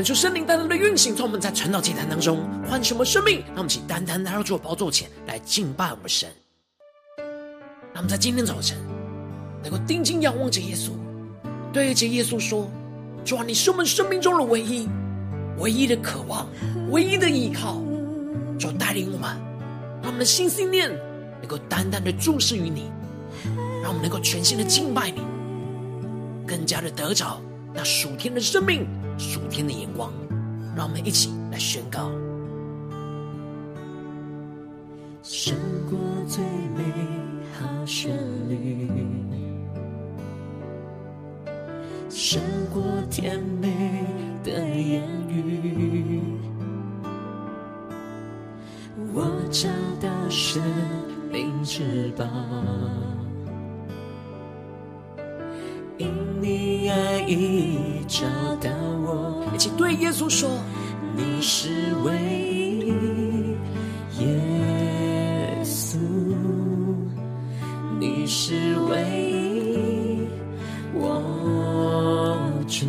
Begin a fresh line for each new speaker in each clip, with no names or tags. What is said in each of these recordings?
恳求圣灵单单的运行，从我们在晨祷祭坛当中唤醒我们生命，让我们请单单来到主的宝座前来敬拜我们神。让我们在今天早晨能够定睛仰望着耶稣，对着耶稣说：“主啊，你是我们生命中的唯一、唯一的渴望、唯一的依靠。”主带领我们，让我们的心思念能够单单的注视于你，让我们能够全心的敬拜你，更加的得着那属天的生命。属天的眼光，让我们一起来宣告：
胜过最美好旋律，胜过甜美的言语。我找到生命之宝。因你爱已找到，
起对耶稣说：
你是唯一，耶稣，你是唯一，我主，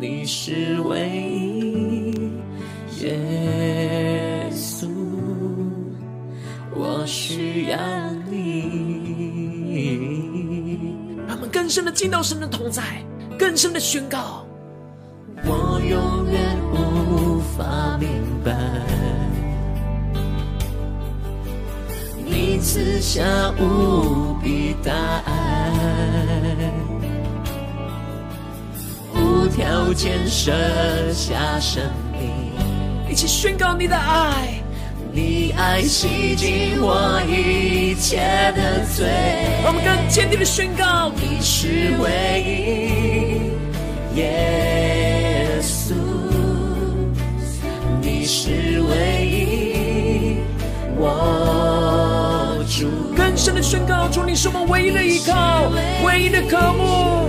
你是唯一，耶稣，我需要你我们。
更深的进到神的同在，更深的宣告。
下无比大爱，无条件舍下生命，
一起宣告你的爱。
你爱洗净我一切的罪，
我们更坚定的宣告：
你是唯一，耶稣，你是唯一，我。
更深的宣告：主，你是我们唯一的依靠，唯一的渴慕，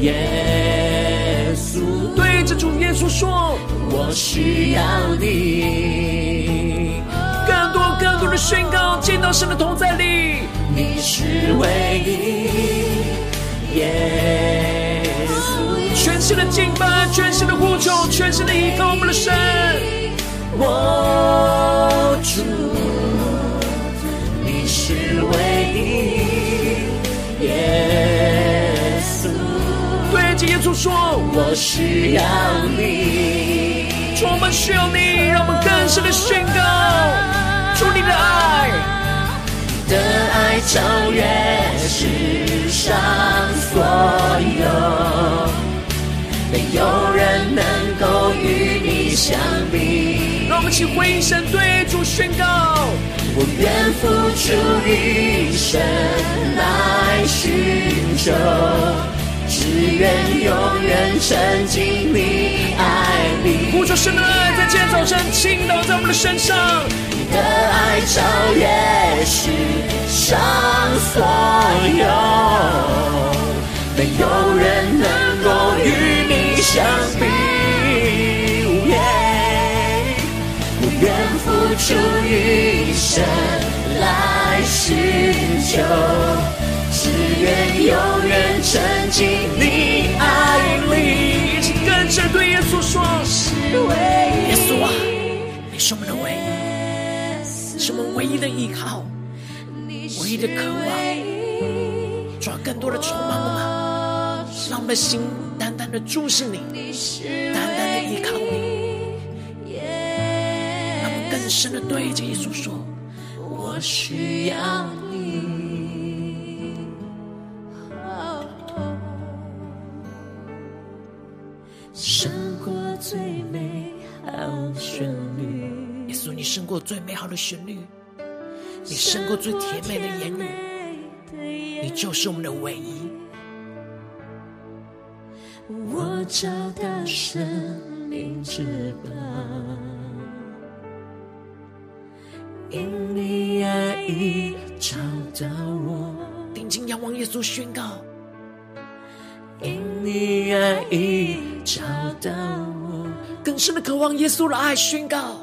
耶稣。
对着主耶稣说：
我需要你。
更多更多的宣告，见到神的同在里，
你是唯一，耶稣。
全新的敬拜，全新的呼求，全新的依靠我们的神。
我主，耶稣。
对着耶稣说，
我需要你，
我们需要你，让我们更深的宣告。主你的爱，
的爱超越世上所有，没有人能够与你相比。
让我们一起回应神，对主宣告：
我愿付出一生来寻求。只愿永远沉浸你爱里。
呼求神的爱，在今天早晨倾倒在我们的身上。
你的爱超越世上所有，没有人能够与你相比。我愿付出一生来寻求。只愿永远沉浸你爱里，
请跟着对耶稣说：
是唯一。
耶稣啊，你是我们的唯一，是我们唯一的依靠，唯一的渴望，抓更多的充满我们，让我们的心单单的注视你，单单的依靠你，让我们更深的对着耶稣说：
我需要
你。胜过最美好的旋律，你胜过最甜美的言语，你就是我们的唯一。
我找到生命之宝，因你已找到我。
定睛仰望耶稣，宣告：
因你爱已找到我。
更深的渴望耶稣的爱，宣告。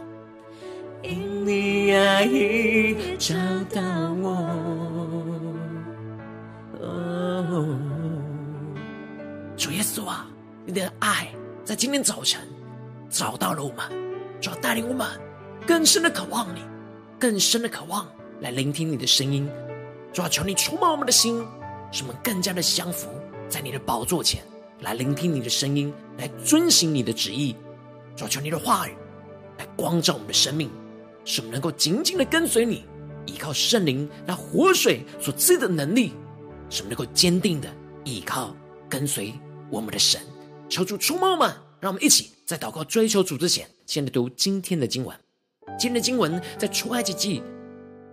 因你爱已找到我，
主耶稣啊，你的爱在今天早晨找到了我们，主要带领我们更深的渴望你，更深的渴望来聆听你的声音。主要求你触摸我们的心，使我们更加的降服在你的宝座前来聆听你的声音，来遵行你的旨意。主要求你的话语来光照我们的生命。使我们能够紧紧的跟随你，依靠圣灵那活水所赐的能力，使我们能够坚定的依靠跟随我们的神。求主触摸我们，让我们一起在祷告追求主之前，先来读今天的经文。今天的经文在出埃及记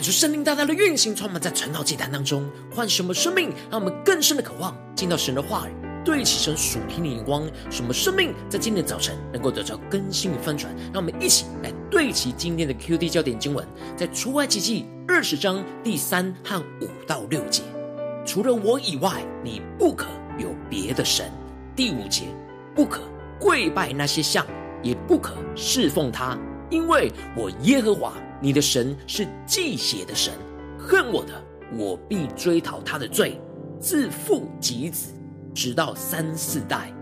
求圣灵大大的运行，充满在传道祭坛当中，唤什么生命，让我们更深的渴望进到神的话语，对齐神属天的眼光，什么生命在今天的早晨能够得到更新与翻转。让我们一起来对齐今天的 QD 焦点经文，在出埃及记二十章第三和五到六节。除了我以外，你不可有别的神。第五节，不可跪拜那些像，也不可侍奉他，因为我耶和华你的神是忌邪的神，恨我的，我必追讨他的罪，自父及子，直到三四代；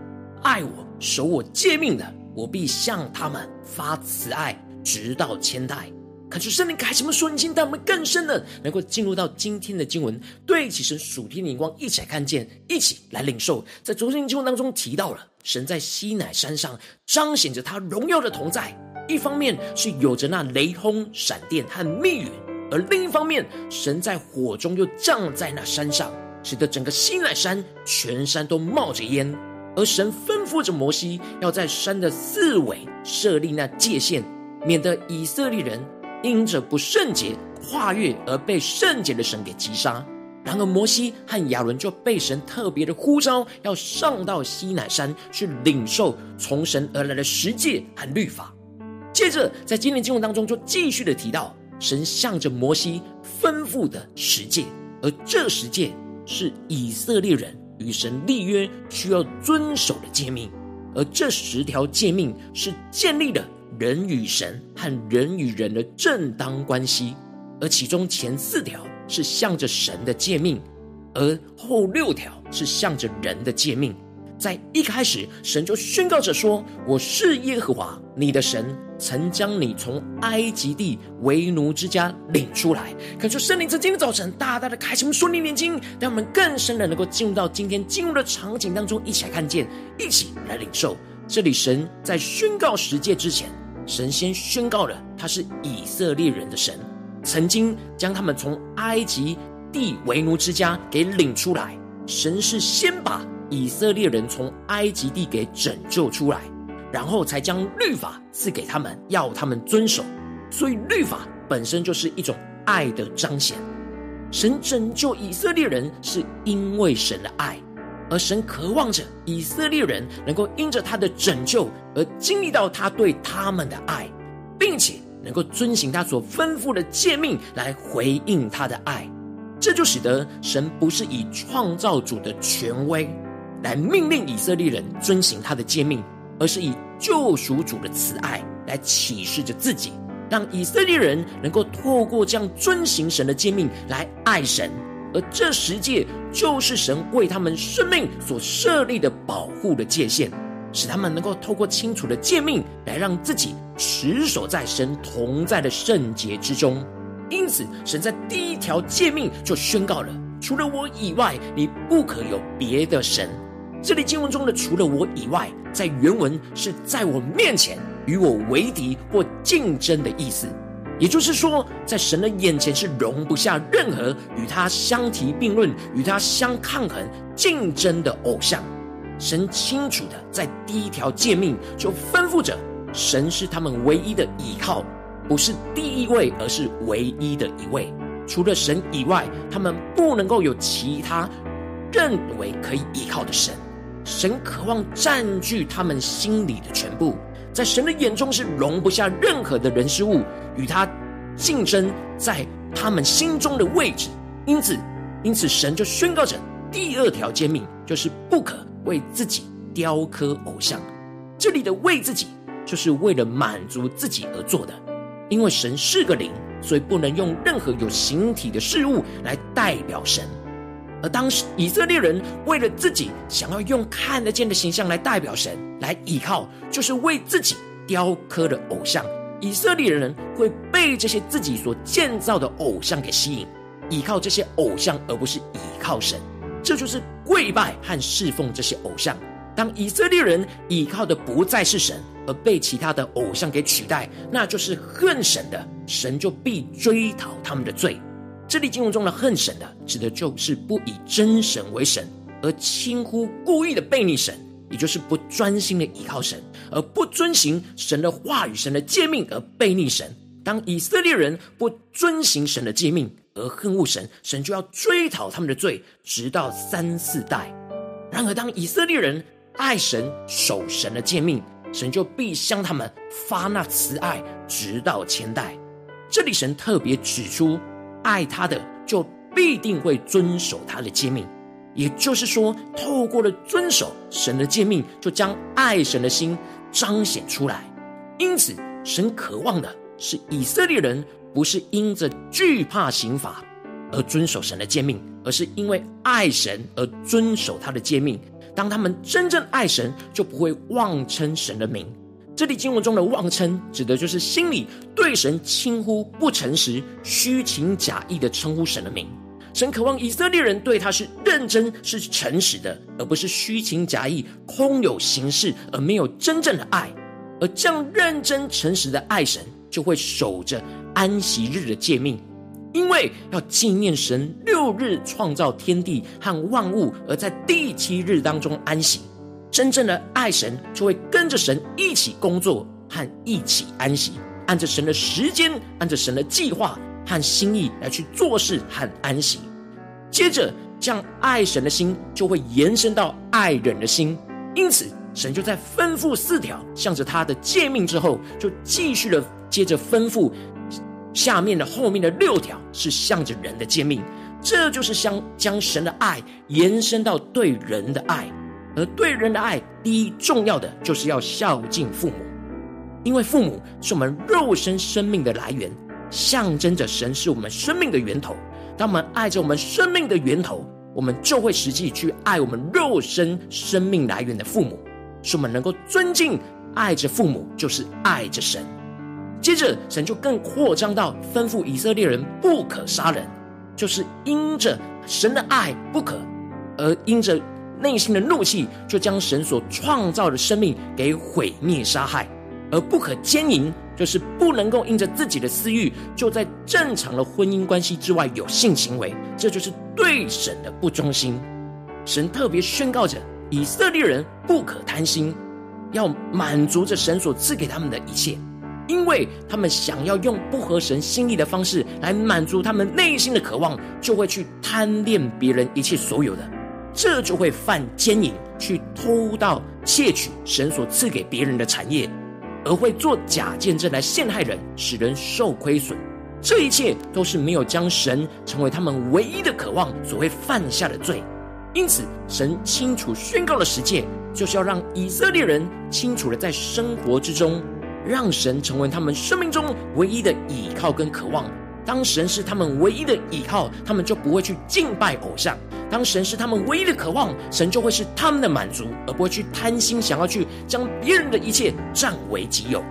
爱我、守我诫命的，我必向他们发慈爱，直到千代。恳求圣灵开启我们属灵心，带我们更深的能够进入到今天的经文，对齐神属天的眼光，一起来看见，一起来领受。在昨天经文当中提到了，神在西乃山上彰显着他荣耀的同在，一方面是有着那雷轰、闪电和密云，而另一方面，神在火中又降在那山上，使得整个西乃山全山都冒着烟。而神吩咐着摩西，要在山的四围设立那界限，免得以色列人。因着不圣洁跨越而被圣洁的神给击杀，然而摩西和亚伦就被神特别的呼召，要上到西乃山去领受从神而来的十诫和律法。接着在今天经文当中就继续的提到，神向着摩西吩咐的十诫，而这十诫是以色列人与神立约需要遵守的诫命，而这十条诫命是建立的。人与神和人与人的正当关系，而其中前四条是向着神的诫命，而后六条是向着人的诫命。在一开始，神就宣告着说：“我是耶和华你的神，曾将你从埃及地为奴之家领出来。”感谢圣灵在今天早晨大大的开启我们属灵眼睛，让我们更深的能够进入到今天进入的场景当中，一起来看见，一起来领受。这里神在宣告十诫之前。神先宣告了，他是以色列人的神，曾经将他们从埃及地为奴之家给领出来。神是先把以色列人从埃及地给拯救出来，然后才将律法赐给他们，要他们遵守。所以律法本身就是一种爱的彰显。神拯救以色列人是因为神的爱。而神渴望着以色列人能够因着他的拯救而经历到他对他们的爱，并且能够遵行他所吩咐的诫命来回应他的爱。这就使得神不是以创造主的权威来命令以色列人遵行他的诫命，而是以救赎主的慈爱来启示着自己，让以色列人能够透过这样遵行神的诫命来爱神。而这十诫就是神为他们生命所设立的保护的界限，使他们能够透过清楚的诫命来让自己持守在神同在的圣洁之中。因此，神在第一条诫命就宣告了：除了我以外，你不可有别的神。这里经文中的“除了我以外”在原文是在我面前与我为敌或竞争的意思。也就是说，在神的眼前是容不下任何与他相提并论、与他相抗衡、竞争的偶像。神清楚的在第一条诫命就吩咐着，神是他们唯一的依靠，不是第一位，而是唯一的一位。除了神以外，他们不能够有其他认为可以依靠的神。神渴望占据他们心里的全部。在神的眼中是容不下任何的人事物与他竞争在他们心中的位置，因此，因此神就宣告着第二条诫命，就是不可为自己雕刻偶像。这里的为自己，就是为了满足自己而做的，因为神是个灵，所以不能用任何有形体的事物来代表神。而当时以色列人为了自己想要用看得见的形象来代表神，来依靠，就是为自己雕刻的偶像。以色列人会被这些自己所建造的偶像给吸引，依靠这些偶像，而不是依靠神。这就是跪拜和侍奉这些偶像。当以色列人依靠的不再是神，而被其他的偶像给取代，那就是恨神的，神就必追讨他们的罪。这里经文中的恨神的，指的就是不以真神为神，而轻忽故意的悖逆神，也就是不专心的依靠神，而不遵行神的话语、神的诫命而悖逆神，当以色列人不遵行神的诫命而恨恶神，神就要追讨他们的罪，直到三四代。然而，当以色列人爱神、守神的诫命，神就必向他们发那慈爱，直到千代。这里神特别指出，爱他的就必定会遵守他的诫命，也就是说，透过了遵守神的诫命，就将爱神的心彰显出来。因此，神渴望的是以色列人不是因着惧怕刑罚而遵守神的诫命，而是因为爱神而遵守他的诫命。当他们真正爱神，就不会妄称神的名。这里经文中的妄称，指的就是心里对神轻忽不诚实、虚情假意的称呼神的名。神渴望以色列人对他是认真、是诚实的，而不是虚情假意、空有形式而没有真正的爱。而这样认真诚实的爱神，就会守着安息日的诫命，因为要纪念神六日创造天地和万物，而在第七日当中安息。真正的爱神，就会跟着神一起工作和一起安息，按着神的时间，按着神的计划和心意来去做事和安息。接着，这样爱神的心就会延伸到爱人的心。因此，神就在吩咐四条向着他的诫命之后，就继续的接着吩咐下面的后面的六条是向着人的诫命。这就是将将神的爱延伸到对人的爱。而对人的爱，第一重要的就是要孝敬父母，因为父母是我们肉身生命的来源，象征着神是我们生命的源头。当我们爱着我们生命的源头，我们就会实际去爱我们肉身生命来源的父母，使我们能够尊敬、爱着父母，就是爱着神。接着，神就更扩张到吩咐以色列人不可杀人，就是因着神的爱不可，而因着。内心的怒气，就将神所创造的生命给毁灭杀害；而不可奸淫，就是不能够因着自己的私欲，就在正常的婚姻关系之外有性行为，这就是对神的不忠心。神特别宣告着以色列人不可贪心，要满足着神所赐给他们的一切，因为他们想要用不合神心意的方式来满足他们内心的渴望，就会去贪恋别人一切所有的。这就会犯奸淫，去偷盗窃取神所赐给别人的产业，而会做假见证来陷害人，使人受亏损。这一切都是没有将神成为他们唯一的渴望所会犯下的罪。因此，神清楚宣告了十诫，就是要让以色列人清楚的在生活之中，让神成为他们生命中唯一的依靠跟渴望。当神是他们唯一的依靠，他们就不会去敬拜偶像；当神是他们唯一的渴望，神就会是他们的满足，而不会去贪心，想要去将别人的一切占为己有。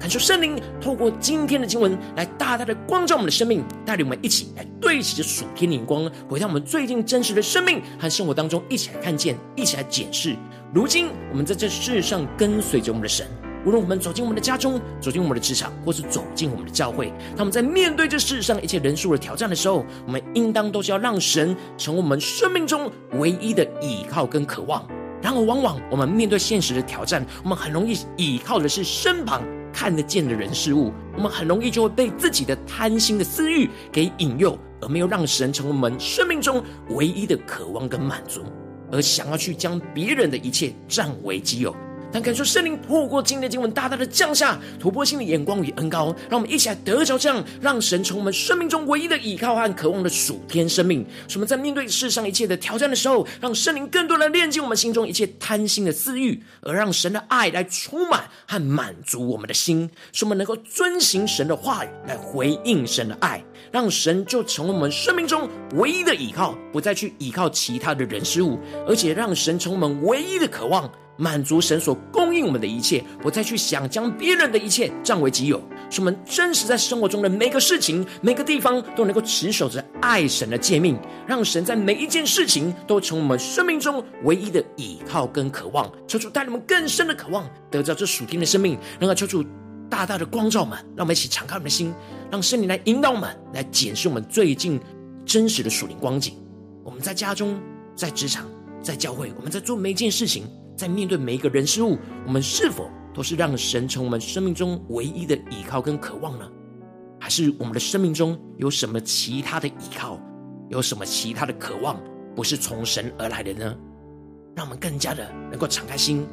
感受圣灵透过今天的经文来大大的光照我们的生命，带领我们一起来对齐着属天灵光，回到我们最近真实的生命和生活当中，一起来看见，一起来检视。如今我们在这世上跟随着我们的神。无论我们走进我们的家中，走进我们的职场，或是走进我们的教会，他们在面对这世上一切人数的挑战的时候，我们应当都是要让神成为我们生命中唯一的依靠跟渴望。然而，往往我们面对现实的挑战，我们很容易依靠的是身旁看得见的人事物，我们很容易就会被自己的贪心的私欲给引诱，而没有让神成为我们生命中唯一的渴望跟满足，而想要去将别人的一切占为己有。但感受圣灵透过今天的经文，大大的降下突破性的眼光与恩膏，让我们一起来得着这样，让神从我们生命中唯一的依靠和渴望的属天生命。使我们在面对世上一切的挑战的时候，让圣灵更多的炼净我们心中一切贪心的私欲，而让神的爱来充满和满足我们的心，使我们能够遵行神的话语来回应神的爱，让神就成为我们生命中唯一的依靠，不再去依靠其他的人事物，而且让神成为我们唯一的渴望。满足神所供应我们的一切，不再去想将别人的一切占为己有，使我们真实在生活中的每个事情、每个地方都能够持守着爱神的诫命，让神在每一件事情都成为我们生命中唯一的依靠跟渴望。求主带领我们更深的渴望，得到这属天的生命，能够求主大大的光照们，让我们一起敞开我们的心，让圣灵来引导我们，来检视我们最近真实的属灵光景。我们在家中、在职场、在教会，我们在做每一件事情。在面对每一个人事物，我们是否都是让神成我们生命中唯一的依靠跟渴望呢？还是我们的生命中有什么其他的依靠，有什么其他的渴望，不是从神而来的呢？让我们更加的能够敞开心，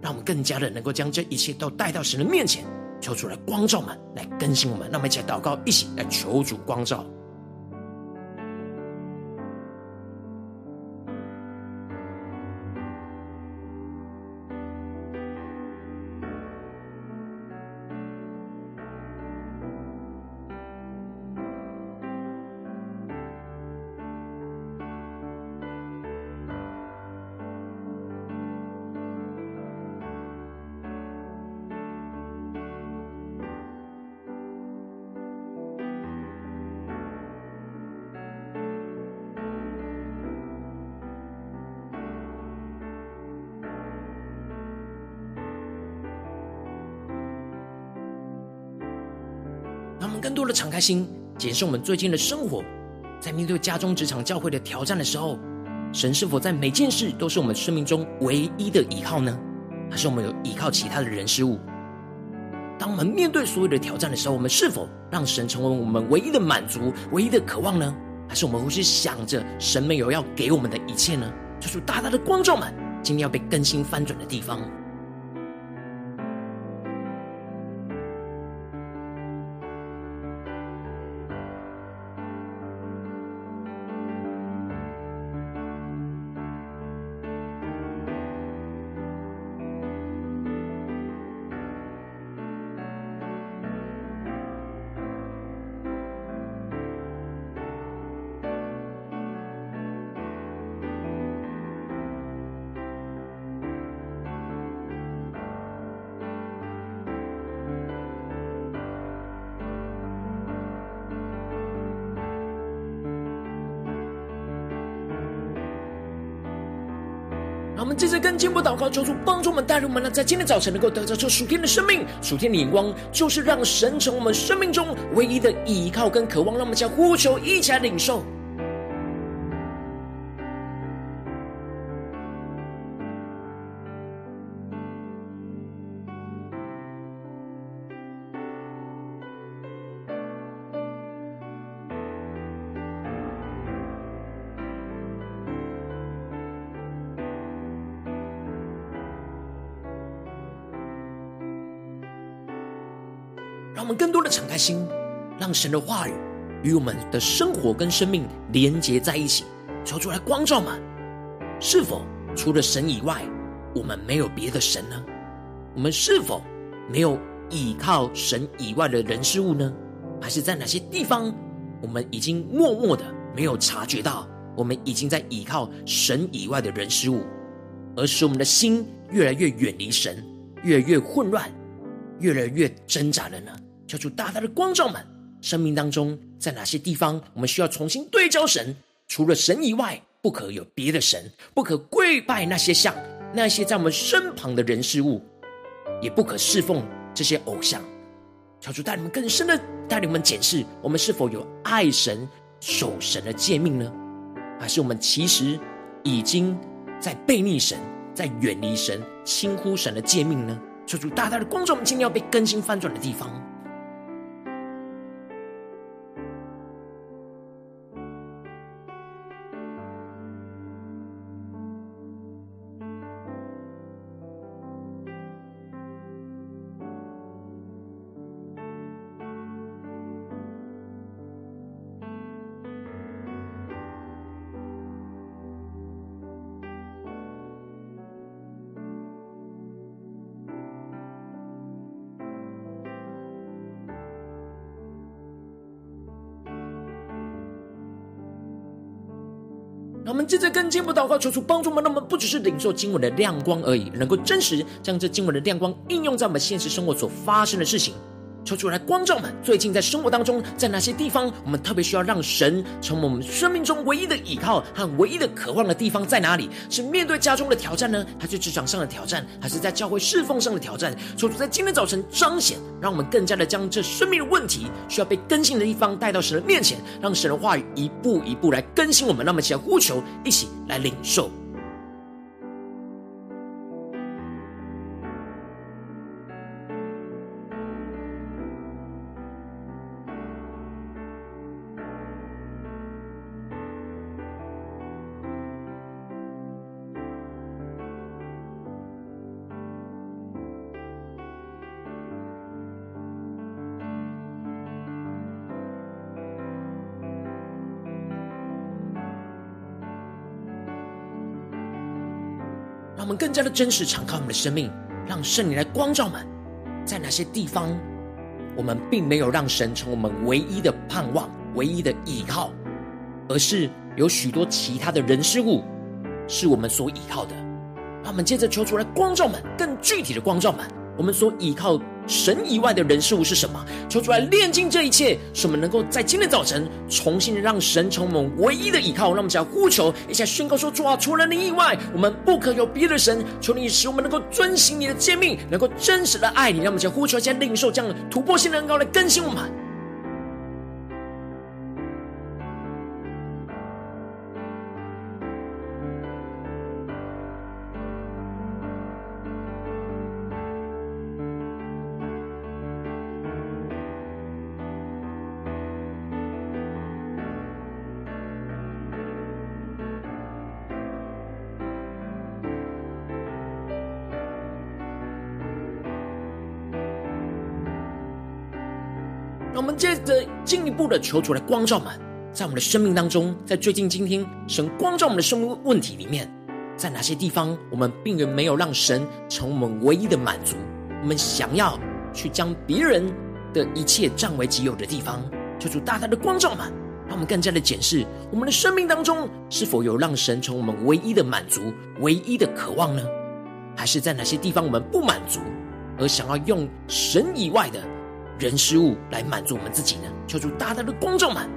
让我们更加的能够将这一切都带到神的面前，求主来光照我们，来更新我们。让我们一起来祷告，一起来求主光照。开心，检视我们最近的生活，在面对家中、职场、教会的挑战的时候，神是否在每件事都是我们生命中唯一的依靠呢？还是我们有依靠其他的人事物？当我们面对所有的挑战的时候，我们是否让神成为我们唯一的满足、唯一的渴望呢？还是我们会去想着神没有要给我们的一切呢？就是大大的光照们，今天要被更新翻转的地方。经过祷告，求主帮助我们带领我们呢，在今天早晨能够得着这属天的生命、属天的眼光，就是让神成我们生命中唯一的依靠跟渴望。让我们将呼求一起来领受。让我们更多的敞开心，让神的话语与我们的生活跟生命连结在一起，求主来光照吗？是否除了神以外，我们没有别的神呢？我们是否没有依靠神以外的人事物呢？还是在哪些地方，我们已经默默的没有察觉到，我们已经在依靠神以外的人事物，而使我们的心越来越远离神，越来越混乱，越来越挣扎了呢？求主大大的光照们，生命当中在哪些地方，我们需要重新对焦神？除了神以外，不可有别的神，不可跪拜那些像，那些在我们身旁的人事物，也不可侍奉这些偶像。求主带领我们更深的带领我们检视，我们是否有爱神、守神的诫命呢？还是我们其实已经在背逆神，在远离神、轻忽神的诫命呢？求主大大的光照我们，今天要被更新翻转的地方。让我们接着跟进步祷告，求主帮助我们，那么不只是领受经文的亮光而已，能够真实将这经文的亮光应用在我们现实生活所发生的事情。求主来光照们，最近在生活当中，在哪些地方，我们特别需要让神成为我们生命中唯一的依靠和唯一的渴望的地方在哪里？是面对家中的挑战呢，还是职场上的挑战，还是在教会侍奉上的挑战？求主在今天早晨彰显，让我们更加的将这生命的问题需要被更新的地方带到神的面前，让神的话语一步一步来更新我们。那么，一起来呼求，一起来领受。让我们更加的真实敞开我们的生命，让圣灵来光照我们，在哪些地方我们并没有让神成为我们唯一的盼望、唯一的依靠，而是有许多其他的人事物是我们所依靠的。让我们接着求出来光照们，更具体的光照们，我们所依靠神以外的人事物是什么？求主来炼净这一切，使我们能够在今天早晨重新让神成我们唯一的依靠。让我们只要呼求，一下宣告说：主啊，除了你以外，我们不可有别的神。求你使我们能够遵行你的诫命，能够真实的爱你。让我们只要呼求，一下领受这样的突破性的恩膏来更新我们。步的求主来光照们，在我们的生命当中，在最近今天神光照我们的生命问题里面，在哪些地方我们并没有让神成为我们唯一的满足？我们想要去将别人的一切占为己有的地方，求主大大的光照们，让我们更加的检视我们的生命当中是否有让神成我们唯一的满足、唯一的渴望呢？还是在哪些地方我们不满足，而想要用神以外的？人事物来满足我们自己呢？求主大大的光照们。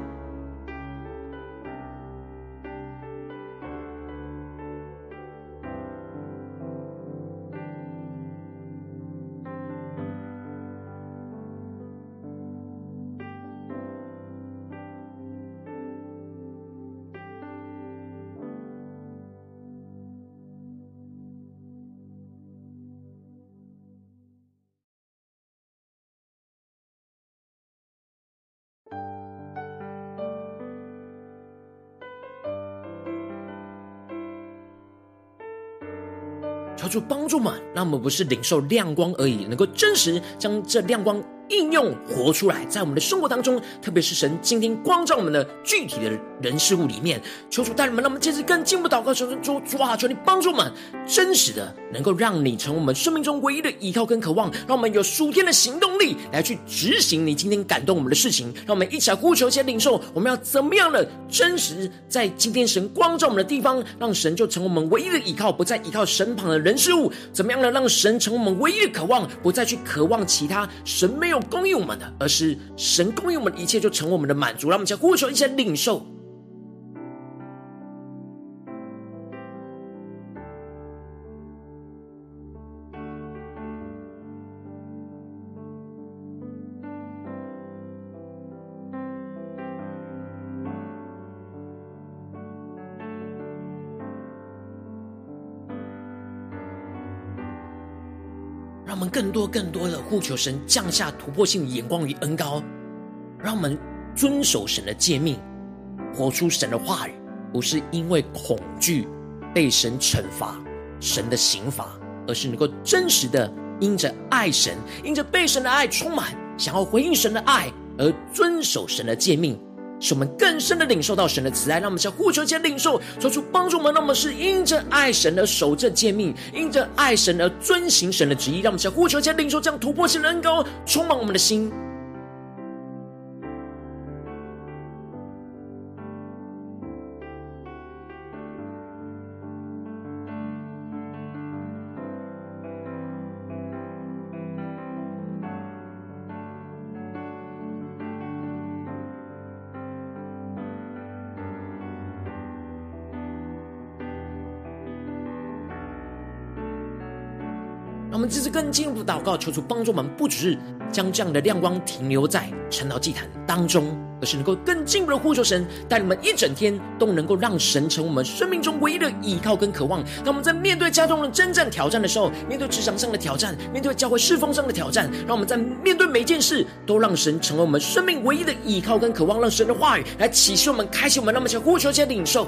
帮助嘛，那么不是领受亮光而已，能够真实将这亮光应用活出来，在我们的生活当中，特别是神今天光照我们的具体的人事物里面，求主带领们，让我们接着更进一步祷告，求主主啊，求你帮助我们，真实的能够让你成为我们生命中唯一的依靠跟渴望，让我们有属天的行动力来去执行你今天感动我们的事情，让我们一起来呼求，一起领受，我们要怎么样的真实在今天神光照我们的地方，让神就成为我们唯一的依靠，不再依靠身旁的人事物，怎么样的让神成为我们唯一的渴望，不再去渴望其他神没有。供应我们的，而是神供应我们的一切，就成为我们的满足。让我们将呼求一些领受，更多、更多的呼求神降下突破性眼光与恩膏，让我们遵守神的诫命，活出神的话语，不是因为恐惧被神惩罚、神的刑罚，而是能够真实的因着爱神，因着被神的爱充满，想要回应神的爱而遵守神的诫命。使我们更深的领受到神的慈爱，让我们向呼求间领受，求主帮助我们。那么是因着爱神而守着诫命，因着爱神而遵行神的旨意，让我们向呼求间领受这样突破性的恩膏，充满我们的心。我们这次更进一步祷告，求主帮助我们，不只是将这样的亮光停留在晨祷祭坛当中，而是能够更进一步的呼求神，带你们一整天都能够让神成为我们生命中唯一的依靠跟渴望。当我们在面对家中的征战挑战的时候，面对职场上的挑战，面对教会侍奉上的挑战，让我们在面对每件事都让神成为我们生命唯一的依靠跟渴望，让神的话语来启示我们、开启我们，那么想呼求、且领受。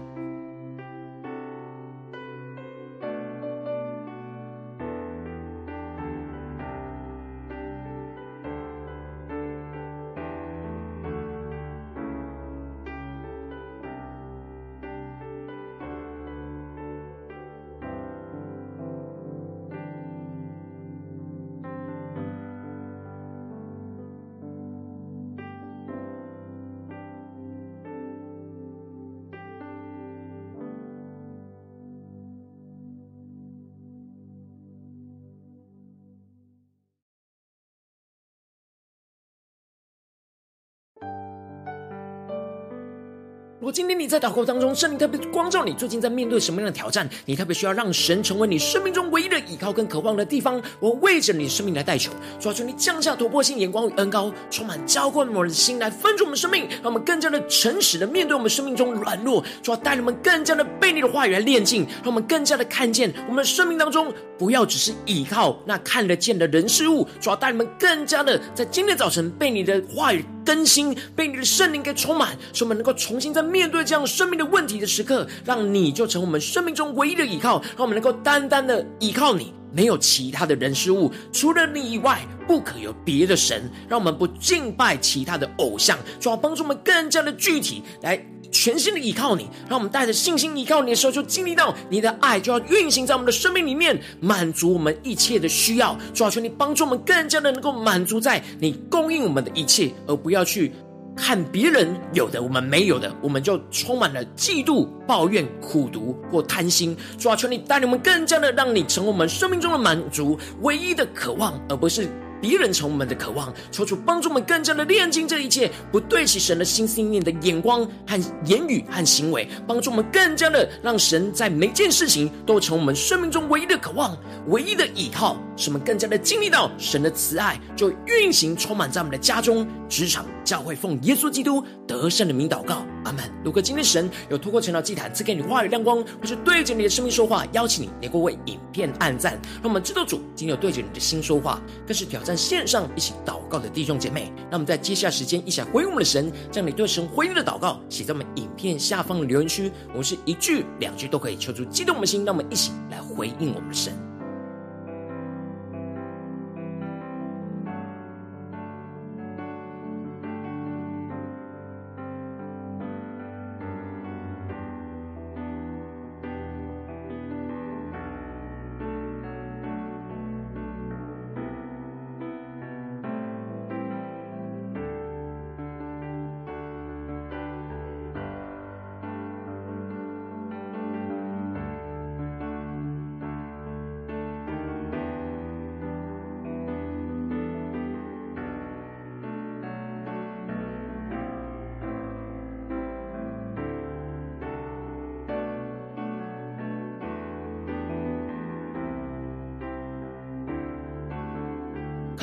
今天你在祷告当中，圣灵特别光照你，最近在面对什么样的挑战？你特别需要让神成为你生命中唯一的依靠跟渴望的地方。我为着你生命来代求，主啊，求你降下突破性眼光与恩膏，充满浇灌我们的心，来分足我们生命，让我们更加的诚实的面对我们生命中软弱。主啊，带领我们更加的被你的话语来炼净，让我们更加的看见我们生命当中不要只是依靠那看得见的人事物。主啊，带领我们更加的在今天早晨被你的话语更新，被你的圣灵给充满，使我们能够重新在面对这样生命的问题的时刻，让你就成我们生命中唯一的依靠，让我们能够单单的依靠你，没有其他的人事物，除了你以外，不可有别的神，让我们不敬拜其他的偶像，主要帮助我们更加的具体来全心的依靠你，让我们带着信心依靠你的时候，就经历到你的爱就要运行在我们的生命里面，满足我们一切的需要。主要求你帮助我们更加的能够满足在你供应我们的一切，而不要去。看别人有的，我们没有的，我们就充满了嫉妒、抱怨、苦毒或贪心。主啊，求你带领我们更加的，让你成为我们生命中的满足、唯一的渴望，而不是。别人从我们的渴望，求主帮助我们更加的炼净这一切不对齐神的心思念的眼光和言语和行为，帮助我们更加的让神在每件事情都成我们生命中唯一的渴望、唯一的依靠，使我们更加的经历到神的慈爱，就运行充满在我们的家中、职场、教会，奉耶稣基督得胜的名祷告，阿门。如果今天神有透过晨祷祭坛赐给你话语亮光，或是对着你的生命说话，邀请你能够为影片按赞，让我们知道主今天有对着你的心说话，更是挑战。线上一起祷告的弟兄姐妹，那我们在接下时间一起来回应我们的神，将你对神回应的祷告写在我们影片下方的留言区，我们是一句两句都可以求出激动我们的心，让我们一起来回应我们的神。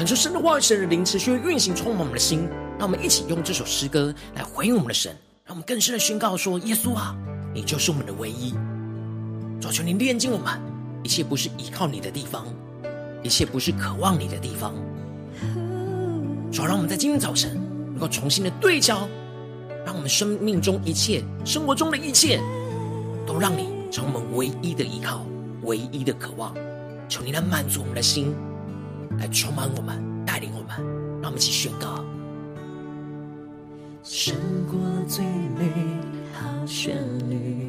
恳求神的话语、神的灵持续运行，充满我们的心。让我们一起用这首诗歌来回应我们的神，让我们更深的宣告说：耶稣啊，你就是我们的唯一。主求你炼净我们，一切不是依靠你的地方，一切不是渴望你的地方。主让我们在今天早晨能够重新的对焦，让我们生命中一切、生活中的一切，都让你成为唯一的依靠、唯一的渴望。求你来满足我们的心。来充满我们，带领我们，让我们一起宣告。
胜过最美好旋律，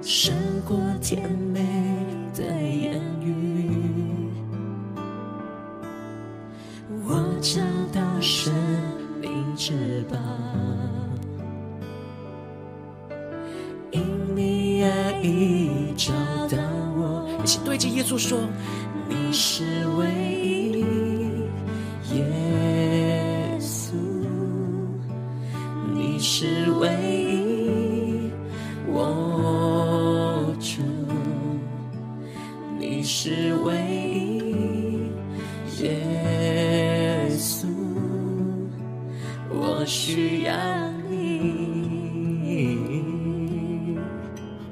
胜过甜美的言语，我找到生命之宝，因你爱已。
起对着耶稣说：“
你是唯一，耶稣，你是唯一，我主，你是唯一，耶稣，我需要你。”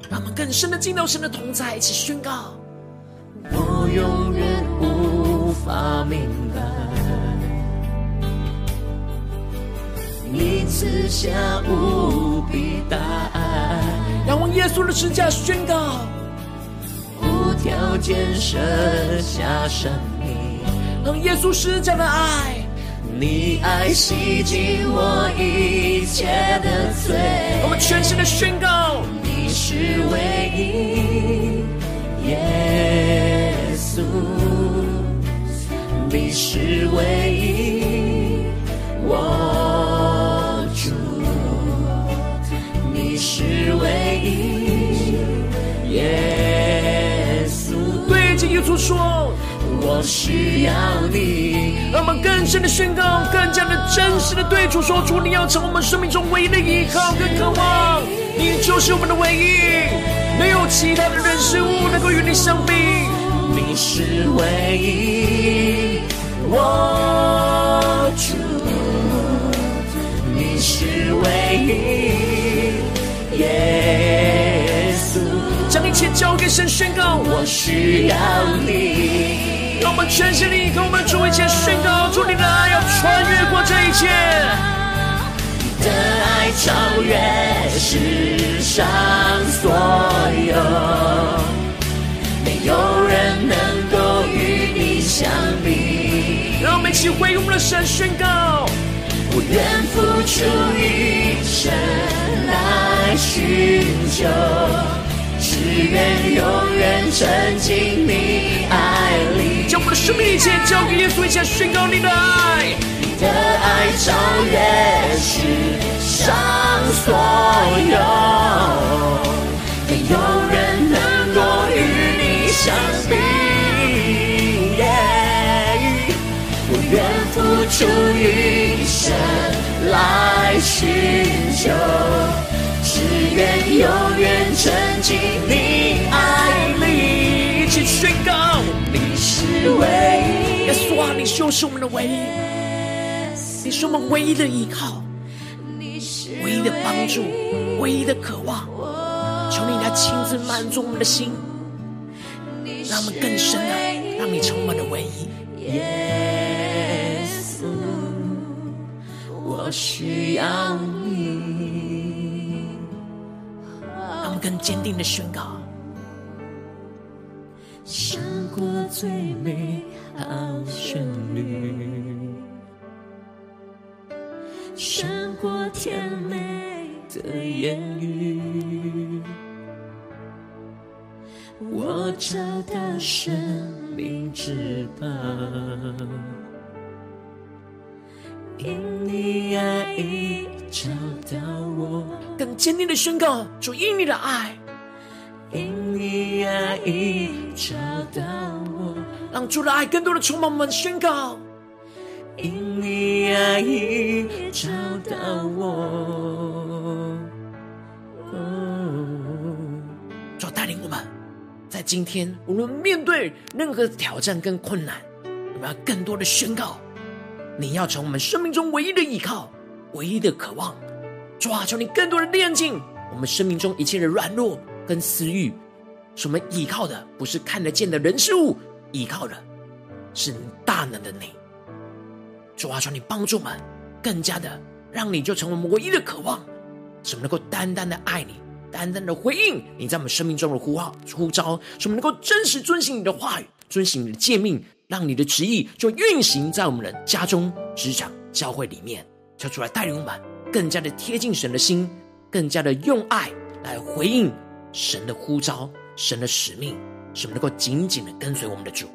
让我们更深的进到神的同在，一起宣告。的十架宣告，
无条件舍下生命，
让耶稣施加的爱，
你爱洗净我一切的罪，
我们全心的宣告，
你是唯一。耶稣，你是唯一，我
对着耶稣说，
我需要你。
让我们更深的宣告，更加的真实的对主说：主，你要成为我们生命中唯一的依靠跟渴望，你就是我们的唯一。没有其他的人事物能够与你相比，
你是唯一，我主，你是唯一，耶。
切交给神宣告，
我需要你。
让我们全心地跟我们主一起宣告，主你的爱要穿越过这一切。
的爱超越世上所有，没有人能够与你相比。
让我们一起为我们的神宣告：
我愿付出一生来寻求，只愿永远沉浸你爱里。
将我们的生命一切交给耶稣，一起宣告你的爱。
你的爱超越世上所有，没有人能够与你相比。Yeah, 我愿付出一生来寻求，只愿永远沉浸你爱里。
一起宣告，
你是唯一，
耶稣啊，你就是我们的唯一。你是我们唯一的依靠，唯一的帮助，唯一的渴望。求你来亲自满足我们的心，让我们更深的让你成为我们的唯一。
耶稣，我需要你。
们更坚定的宣告，
胜过最美好旋律。胜过甜美的言语，我找到生命之宝，因你爱已找到我。
更坚定的宣告，主因你的爱，
因你爱已找到我，
让主的爱更多的充满我们宣告。
因你爱已找到我，
主带领我们，在今天无论面对任何挑战跟困难，我们要更多的宣告，你要成为我们生命中唯一的依靠，唯一的渴望。主啊，求你更多的炼净我们生命中一切的软弱跟私欲，使我们依靠的不是看得见的人事物，依靠的是大能的你。主啊，求你帮助我们，更加的让你就成为我们唯一的渴望，使我们能够单单的爱你，单单的回应你在我们生命中的呼号、呼召，使我们能够真实遵行你的话语，遵行你的诫命，让你的旨意就运行在我们的家中、职场、教会里面。求主来带领我们，更加的贴近神的心，更加的用爱来回应神的呼召、神的使命，使我们能够紧紧的跟随我们的主。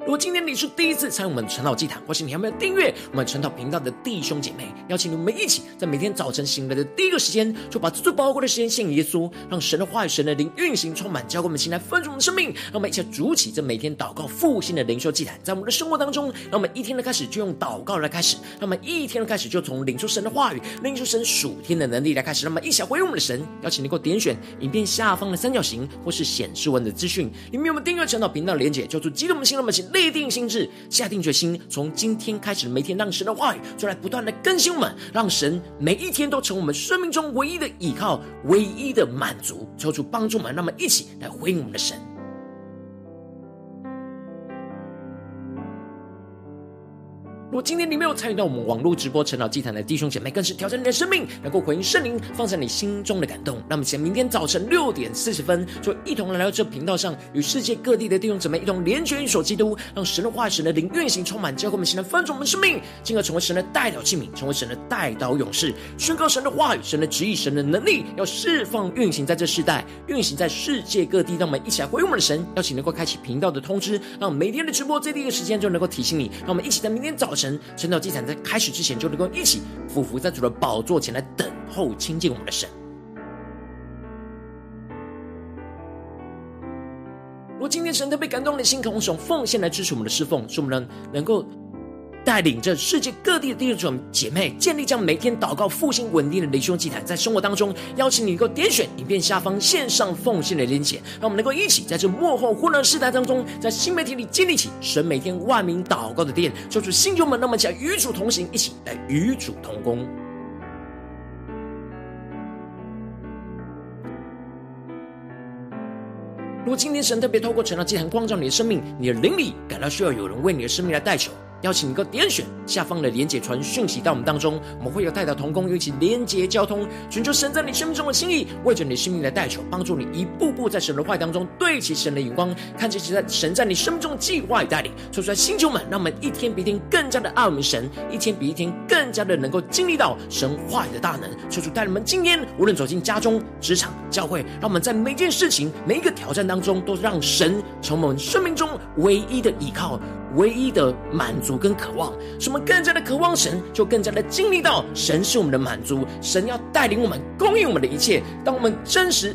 如果今天你是第一次参与我们晨祷祭坛，或是你还没有订阅我们晨祷频道的弟兄姐妹，邀请你们一起在每天早晨醒来的第一个时间，就把最宝贵的时间献给耶稣，让神的话语、神的灵运行充满，交给我们心来丰盛我们的生命。让我们一起筑起这每天祷告复兴的灵修祭坛，在我们的生活当中，让我们一天的开始就用祷告来开始，让我们一天的开始就从领受神的话语、领受神属天的能力来开始。让我们一起回应我们的神，邀请你给我点选影片下方的三角形，或是显示文的资讯里面有我们订阅晨祷频道的连结，叫做激动的心，让我们请立定心智，下定决心，从今天开始，每天让神的话语就来不断的更新我们，让神每一天都成我们生命中唯一的依靠，唯一的满足，求主帮助我们，让我们一起来回应我们的神。如果今天你没有参与到我们网络直播晨祷祭坛的弟兄姐妹，更是挑战你的生命，能够回应圣灵放在你心中的感动。那么，请明天早晨六点四十分，就一同来到这频道上，与世界各地的弟兄姊妹一同连结、运手基督，让神的话语、神的灵运行充满，教会我们，现在翻转我们生命，进而成为神的代祷器皿，成为神的代祷勇士，宣告神的话语、神的旨意、神的能力，要释放运行在这世代，运行在世界各地。让我们一起来回应我们的神，邀请能够开启频道的通知，让每天的直播在第一个时间就能够提醒你。让我们一起在明天早晨。神神的祭坛在开始之前，就能够一起匍伏在主的宝座前来等候亲近我们的神。如果今天神特别感动的心，渴望用奉献来支持我们的侍奉，使我们能能够。带领着世界各地的弟兄姐妹建立这样每天祷告复兴稳定的灵修祭坛，在生活当中邀请你能够点选影片下方线上奉献的连结，让我们能够一起在这幕后混乱时代当中，在新媒体里建立起神每天万名祷告的殿，做出新球们，那么起来与主同行，一起来与主同工。如果今天神特别透过晨祷祭坛光照你的生命，你的灵里感到需要有人为你的生命来代求。邀请你能够点选下方的连结传讯息到我们当中，我们会有代祷同工，一起连结交通，寻求神在你生命中的心意，为着你生命来代求，帮助你一步步在神的话当中对齐神的眼光，看见神在神在你生命中的计划与带领。说出来，星球们，让我们一天比一天更加的爱我们神，一天比一天更加的能够经历到神话语的大能。说出带领们今天无论走进家中、职场、教会，让我们在每件事情、每一个挑战当中，都让神成为我们生命中唯一的依靠。唯一的满足跟渴望，使我们更加的渴望神，就更加的经历到神是我们的满足。神要带领我们，供应我们的一切。当我们真实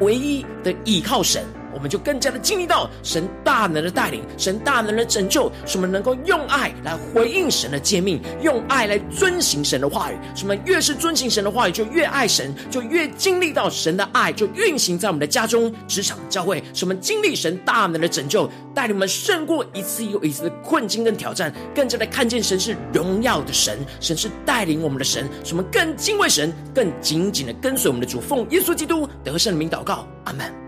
唯一的依靠神。我们就更加的经历到神大能的带领，神大能的拯救，使我们能够用爱来回应神的诫命，用爱来遵行神的话语。使我们越是遵行神的话语，就越爱神，就越经历到神的爱，就运行在我们的家中、职场、教会。使我们经历神大能的拯救，带领我们胜过一次又一次的困境跟挑战，更加的看见神是荣耀的神，神是带领我们的神，使我们更敬畏神，更紧紧的跟随我们的主。奉耶稣基督得胜的名祷告，阿门。